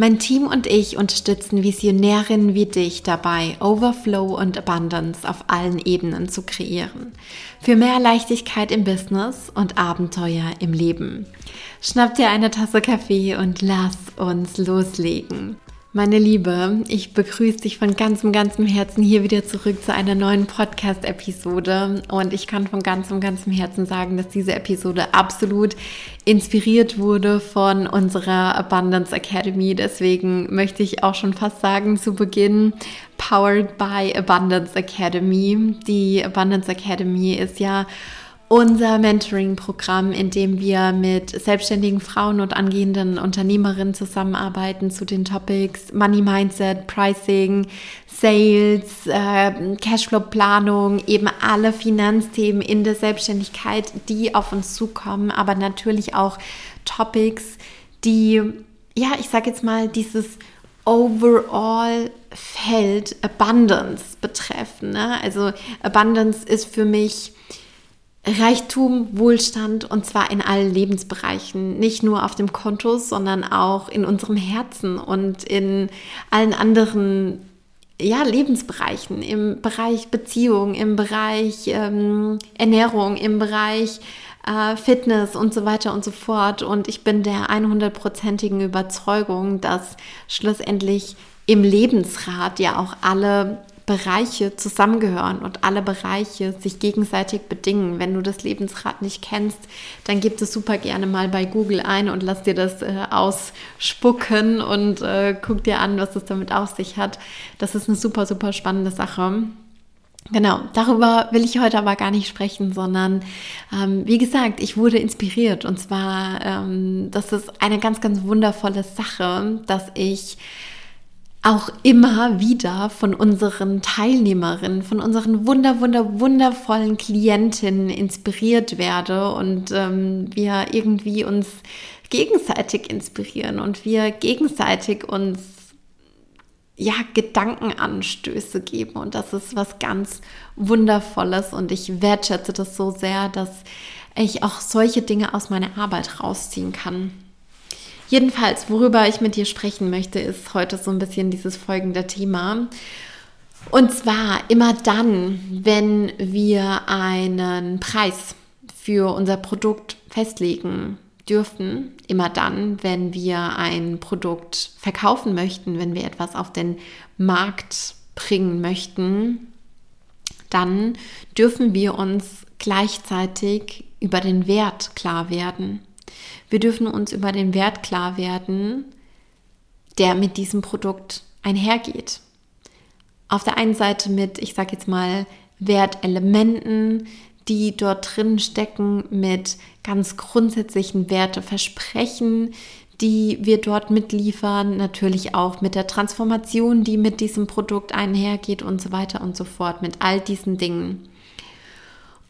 Mein Team und ich unterstützen Visionärinnen wie dich dabei, Overflow und Abundance auf allen Ebenen zu kreieren. Für mehr Leichtigkeit im Business und Abenteuer im Leben. Schnapp dir eine Tasse Kaffee und lass uns loslegen. Meine Liebe, ich begrüße dich von ganzem, ganzem Herzen hier wieder zurück zu einer neuen Podcast-Episode. Und ich kann von ganzem, ganzem Herzen sagen, dass diese Episode absolut inspiriert wurde von unserer Abundance Academy. Deswegen möchte ich auch schon fast sagen zu Beginn, powered by Abundance Academy. Die Abundance Academy ist ja unser Mentoring-Programm, in dem wir mit selbstständigen Frauen und angehenden Unternehmerinnen zusammenarbeiten zu den Topics Money Mindset, Pricing, Sales, äh, Cashflow-Planung, eben alle Finanzthemen in der Selbstständigkeit, die auf uns zukommen, aber natürlich auch Topics, die, ja, ich sage jetzt mal, dieses overall Feld Abundance betreffen. Ne? Also Abundance ist für mich Reichtum, Wohlstand und zwar in allen Lebensbereichen, nicht nur auf dem Konto, sondern auch in unserem Herzen und in allen anderen ja, Lebensbereichen, im Bereich Beziehung, im Bereich ähm, Ernährung, im Bereich äh, Fitness und so weiter und so fort. Und ich bin der 100%igen Überzeugung, dass schlussendlich im Lebensrat ja auch alle Bereiche zusammengehören und alle Bereiche sich gegenseitig bedingen. Wenn du das Lebensrad nicht kennst, dann gib es super gerne mal bei Google ein und lass dir das äh, ausspucken und äh, guck dir an, was es damit auf sich hat. Das ist eine super, super spannende Sache. Genau, darüber will ich heute aber gar nicht sprechen, sondern ähm, wie gesagt, ich wurde inspiriert und zwar, ähm, das ist eine ganz, ganz wundervolle Sache, dass ich auch immer wieder von unseren Teilnehmerinnen, von unseren wunder, wunder, wundervollen Klientinnen inspiriert werde und ähm, wir irgendwie uns gegenseitig inspirieren und wir gegenseitig uns ja, Gedankenanstöße geben und das ist was ganz Wundervolles und ich wertschätze das so sehr, dass ich auch solche Dinge aus meiner Arbeit rausziehen kann. Jedenfalls, worüber ich mit dir sprechen möchte, ist heute so ein bisschen dieses folgende Thema. Und zwar immer dann, wenn wir einen Preis für unser Produkt festlegen dürfen, immer dann, wenn wir ein Produkt verkaufen möchten, wenn wir etwas auf den Markt bringen möchten, dann dürfen wir uns gleichzeitig über den Wert klar werden. Wir dürfen uns über den Wert klar werden, der mit diesem Produkt einhergeht. Auf der einen Seite mit, ich sage jetzt mal, Wertelementen, die dort drin stecken, mit ganz grundsätzlichen Werteversprechen, die wir dort mitliefern, natürlich auch mit der Transformation, die mit diesem Produkt einhergeht und so weiter und so fort, mit all diesen Dingen.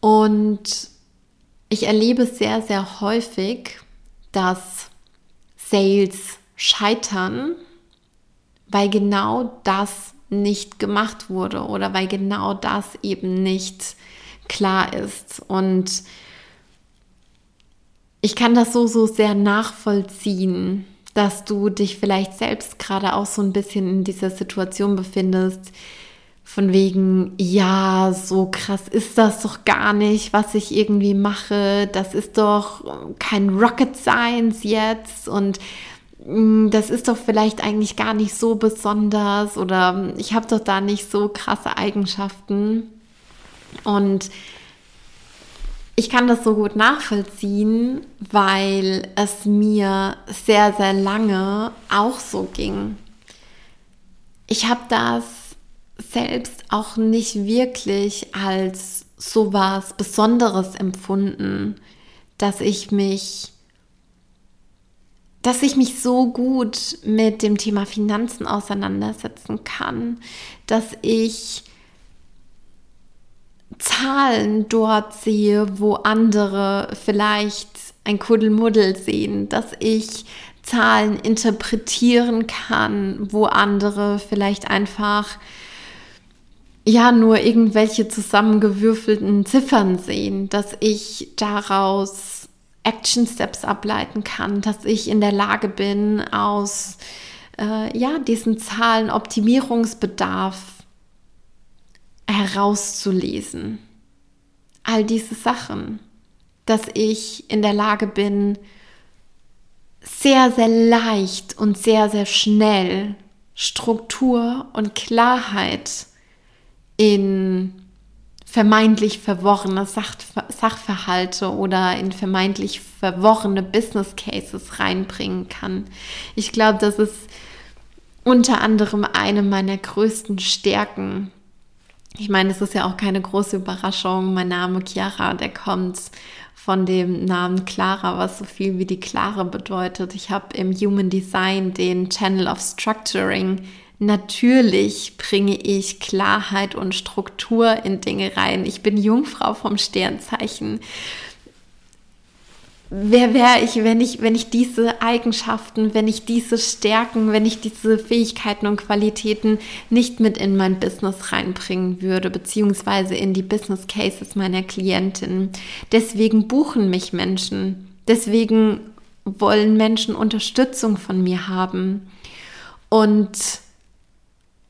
Und ich erlebe sehr, sehr häufig, dass Sales scheitern, weil genau das nicht gemacht wurde oder weil genau das eben nicht klar ist. Und ich kann das so, so sehr nachvollziehen, dass du dich vielleicht selbst gerade auch so ein bisschen in dieser Situation befindest, von wegen, ja, so krass ist das doch gar nicht, was ich irgendwie mache. Das ist doch kein Rocket Science jetzt und mm, das ist doch vielleicht eigentlich gar nicht so besonders oder ich habe doch da nicht so krasse Eigenschaften. Und ich kann das so gut nachvollziehen, weil es mir sehr, sehr lange auch so ging. Ich habe das selbst auch nicht wirklich als so was Besonderes empfunden, dass ich mich dass ich mich so gut mit dem Thema Finanzen auseinandersetzen kann, dass ich Zahlen dort sehe, wo andere vielleicht ein Kuddelmuddel sehen, dass ich Zahlen interpretieren kann, wo andere vielleicht einfach ja nur irgendwelche zusammengewürfelten Ziffern sehen, dass ich daraus Action Steps ableiten kann, dass ich in der Lage bin, aus äh, ja, diesen Zahlen Optimierungsbedarf herauszulesen. All diese Sachen, dass ich in der Lage bin, sehr, sehr leicht und sehr, sehr schnell Struktur und Klarheit in vermeintlich verworrene Sach Sachverhalte oder in vermeintlich verworrene Business Cases reinbringen kann. Ich glaube, das ist unter anderem eine meiner größten Stärken. Ich meine, es ist ja auch keine große Überraschung. Mein Name Chiara, der kommt von dem Namen Clara, was so viel wie die Klare bedeutet. Ich habe im Human Design den Channel of Structuring Natürlich bringe ich Klarheit und Struktur in Dinge rein. Ich bin Jungfrau vom Sternzeichen. Wer wäre ich, wenn ich, wenn ich diese Eigenschaften, wenn ich diese Stärken, wenn ich diese Fähigkeiten und Qualitäten nicht mit in mein Business reinbringen würde, beziehungsweise in die Business Cases meiner Klientin. Deswegen buchen mich Menschen. Deswegen wollen Menschen Unterstützung von mir haben. Und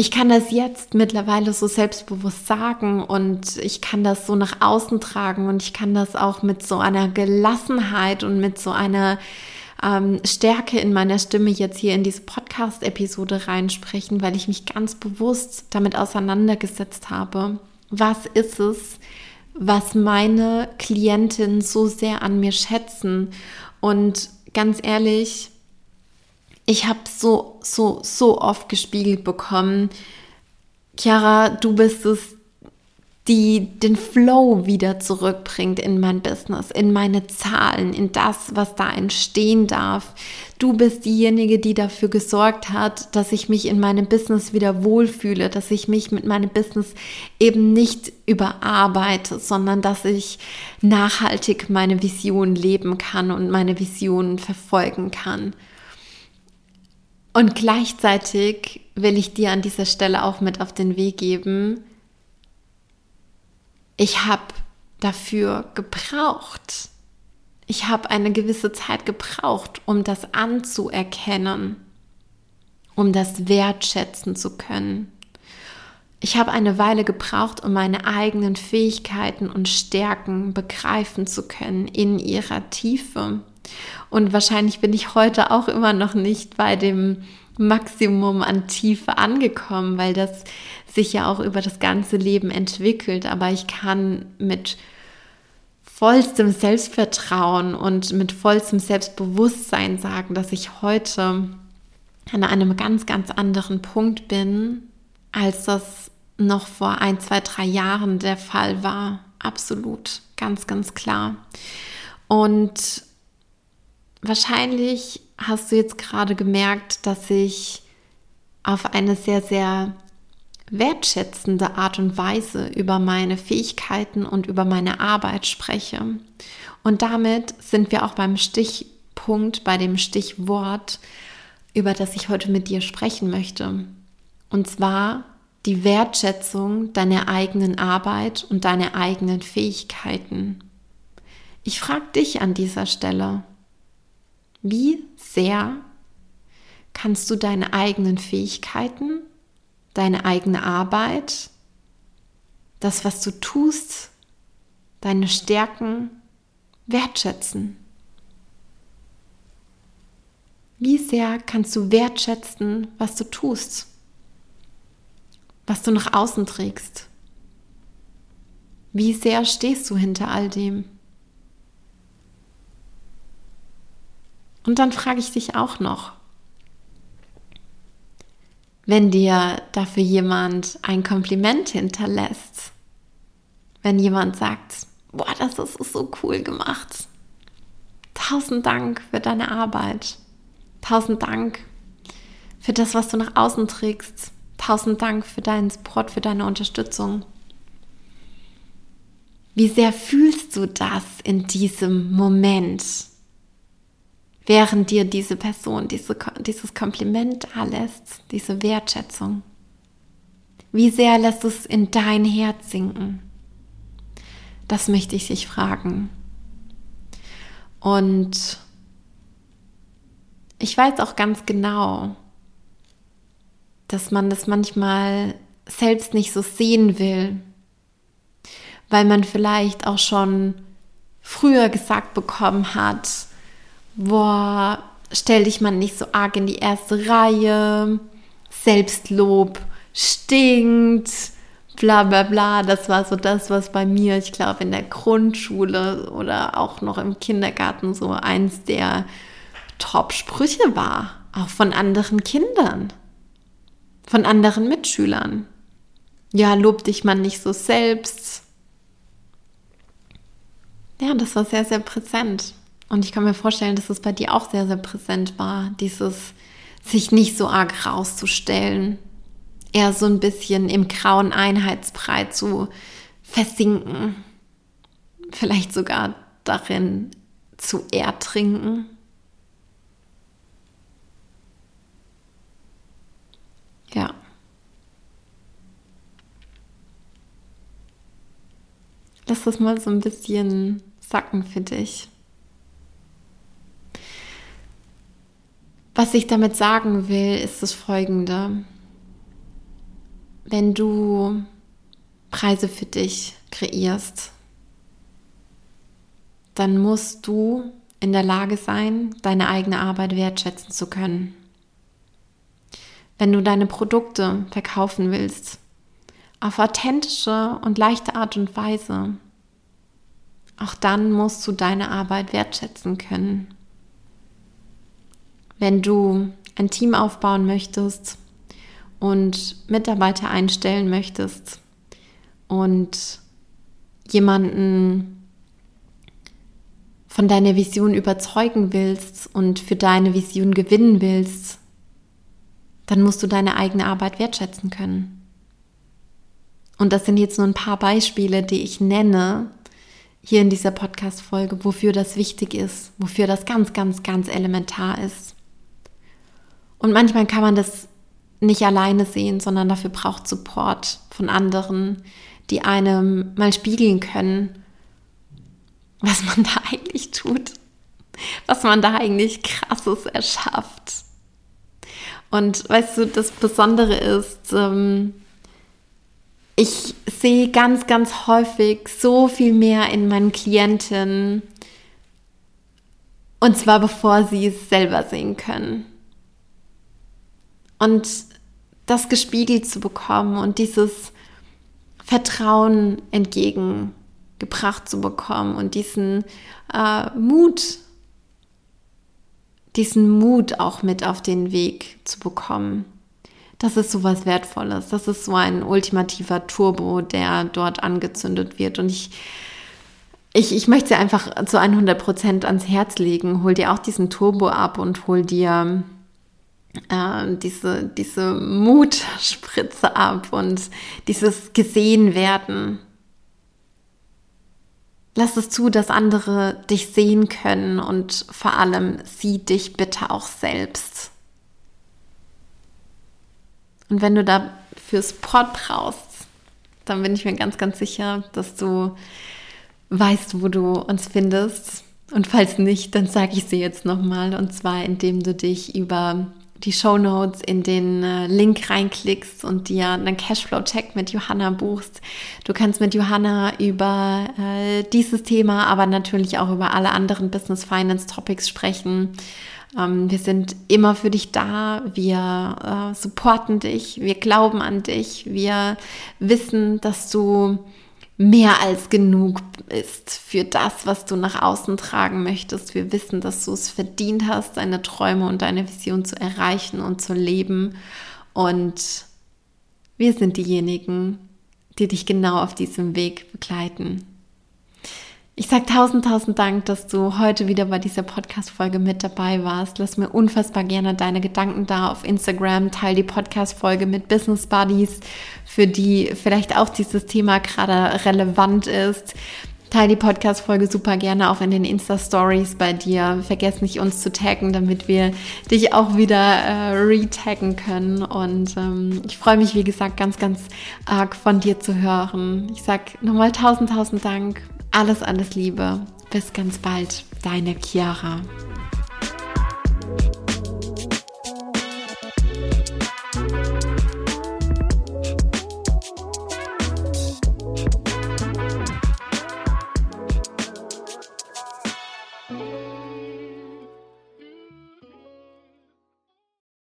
ich kann das jetzt mittlerweile so selbstbewusst sagen und ich kann das so nach außen tragen und ich kann das auch mit so einer Gelassenheit und mit so einer ähm, Stärke in meiner Stimme jetzt hier in diese Podcast-Episode reinsprechen, weil ich mich ganz bewusst damit auseinandergesetzt habe. Was ist es, was meine Klientinnen so sehr an mir schätzen? Und ganz ehrlich, ich habe so, so, so oft gespiegelt bekommen, Chiara, du bist es, die den Flow wieder zurückbringt in mein Business, in meine Zahlen, in das, was da entstehen darf. Du bist diejenige, die dafür gesorgt hat, dass ich mich in meinem Business wieder wohlfühle, dass ich mich mit meinem Business eben nicht überarbeite, sondern dass ich nachhaltig meine Vision leben kann und meine Vision verfolgen kann. Und gleichzeitig will ich dir an dieser Stelle auch mit auf den Weg geben, ich habe dafür gebraucht. Ich habe eine gewisse Zeit gebraucht, um das anzuerkennen, um das wertschätzen zu können. Ich habe eine Weile gebraucht, um meine eigenen Fähigkeiten und Stärken begreifen zu können in ihrer Tiefe. Und wahrscheinlich bin ich heute auch immer noch nicht bei dem Maximum an Tiefe angekommen, weil das sich ja auch über das ganze Leben entwickelt. Aber ich kann mit vollstem Selbstvertrauen und mit vollstem Selbstbewusstsein sagen, dass ich heute an einem ganz, ganz anderen Punkt bin, als das noch vor ein, zwei, drei Jahren der Fall war. Absolut, ganz, ganz klar. Und wahrscheinlich hast du jetzt gerade gemerkt, dass ich auf eine sehr, sehr wertschätzende Art und Weise über meine Fähigkeiten und über meine Arbeit spreche. Und damit sind wir auch beim Stichpunkt, bei dem Stichwort, über das ich heute mit dir sprechen möchte. Und zwar die Wertschätzung deiner eigenen Arbeit und deiner eigenen Fähigkeiten. Ich frage dich an dieser Stelle, wie sehr kannst du deine eigenen Fähigkeiten, deine eigene Arbeit, das, was du tust, deine Stärken wertschätzen? Wie sehr kannst du wertschätzen, was du tust, was du nach außen trägst? Wie sehr stehst du hinter all dem? Und dann frage ich dich auch noch, wenn dir dafür jemand ein Kompliment hinterlässt, wenn jemand sagt, boah, das ist so cool gemacht. Tausend Dank für deine Arbeit. Tausend Dank für das, was du nach außen trägst. Tausend Dank für deinen Support, für deine Unterstützung. Wie sehr fühlst du das in diesem Moment, während dir diese Person diese, dieses Kompliment da lässt, diese Wertschätzung? Wie sehr lässt es in dein Herz sinken? Das möchte ich dich fragen. Und ich weiß auch ganz genau, dass man das manchmal selbst nicht so sehen will, weil man vielleicht auch schon früher gesagt bekommen hat, boah, stell dich mal nicht so arg in die erste Reihe, Selbstlob stinkt, bla bla bla. Das war so das, was bei mir, ich glaube, in der Grundschule oder auch noch im Kindergarten so eins der Top-Sprüche war, auch von anderen Kindern, von anderen Mitschülern. Ja, lob dich man nicht so selbst. Ja, das war sehr, sehr präsent. Und ich kann mir vorstellen, dass es bei dir auch sehr, sehr präsent war, dieses sich nicht so arg rauszustellen, eher so ein bisschen im grauen Einheitsbrei zu versinken, vielleicht sogar darin zu ertrinken. Ja. Lass das mal so ein bisschen sacken für dich. Was ich damit sagen will, ist das folgende. Wenn du Preise für dich kreierst, dann musst du in der Lage sein, deine eigene Arbeit wertschätzen zu können. Wenn du deine Produkte verkaufen willst, auf authentische und leichte Art und Weise, auch dann musst du deine Arbeit wertschätzen können. Wenn du ein Team aufbauen möchtest und Mitarbeiter einstellen möchtest und jemanden von deiner Vision überzeugen willst und für deine Vision gewinnen willst, dann musst du deine eigene Arbeit wertschätzen können. Und das sind jetzt nur ein paar Beispiele, die ich nenne hier in dieser Podcast-Folge, wofür das wichtig ist, wofür das ganz, ganz, ganz elementar ist. Und manchmal kann man das nicht alleine sehen, sondern dafür braucht Support von anderen, die einem mal spiegeln können, was man da eigentlich tut, was man da eigentlich krasses erschafft. Und weißt du, das Besondere ist, ähm, ich sehe ganz, ganz häufig so viel mehr in meinen Klienten. Und zwar bevor sie es selber sehen können. Und das gespiegelt zu bekommen und dieses Vertrauen entgegengebracht zu bekommen und diesen äh, Mut diesen Mut auch mit auf den Weg zu bekommen. Das ist so was Wertvolles. Das ist so ein ultimativer Turbo, der dort angezündet wird. Und ich, ich, ich möchte sie einfach zu 100 Prozent ans Herz legen. Hol dir auch diesen Turbo ab und hol dir äh, diese, diese Mutspritze ab und dieses gesehen werden. Lass es zu, dass andere dich sehen können und vor allem sieh dich bitte auch selbst. Und wenn du dafür Support brauchst, dann bin ich mir ganz, ganz sicher, dass du weißt, wo du uns findest. Und falls nicht, dann sage ich sie jetzt nochmal. Und zwar, indem du dich über die Show Notes in den äh, Link reinklickst und dir einen Cashflow-Check mit Johanna buchst. Du kannst mit Johanna über äh, dieses Thema, aber natürlich auch über alle anderen Business Finance Topics sprechen. Ähm, wir sind immer für dich da. Wir äh, supporten dich. Wir glauben an dich. Wir wissen, dass du mehr als genug ist für das, was du nach außen tragen möchtest. Wir wissen, dass du es verdient hast, deine Träume und deine Vision zu erreichen und zu leben. Und wir sind diejenigen, die dich genau auf diesem Weg begleiten. Ich sage tausend, tausend Dank, dass du heute wieder bei dieser Podcast-Folge mit dabei warst. Lass mir unfassbar gerne deine Gedanken da auf Instagram. Teil die Podcast-Folge mit Business Buddies, für die vielleicht auch dieses Thema gerade relevant ist. Teil die Podcast-Folge super gerne auch in den Insta-Stories bei dir. Vergiss nicht, uns zu taggen, damit wir dich auch wieder äh, retaggen können. Und ähm, ich freue mich, wie gesagt, ganz, ganz arg von dir zu hören. Ich sag nochmal tausend, tausend Dank. Alles, alles Liebe. Bis ganz bald. Deine Chiara.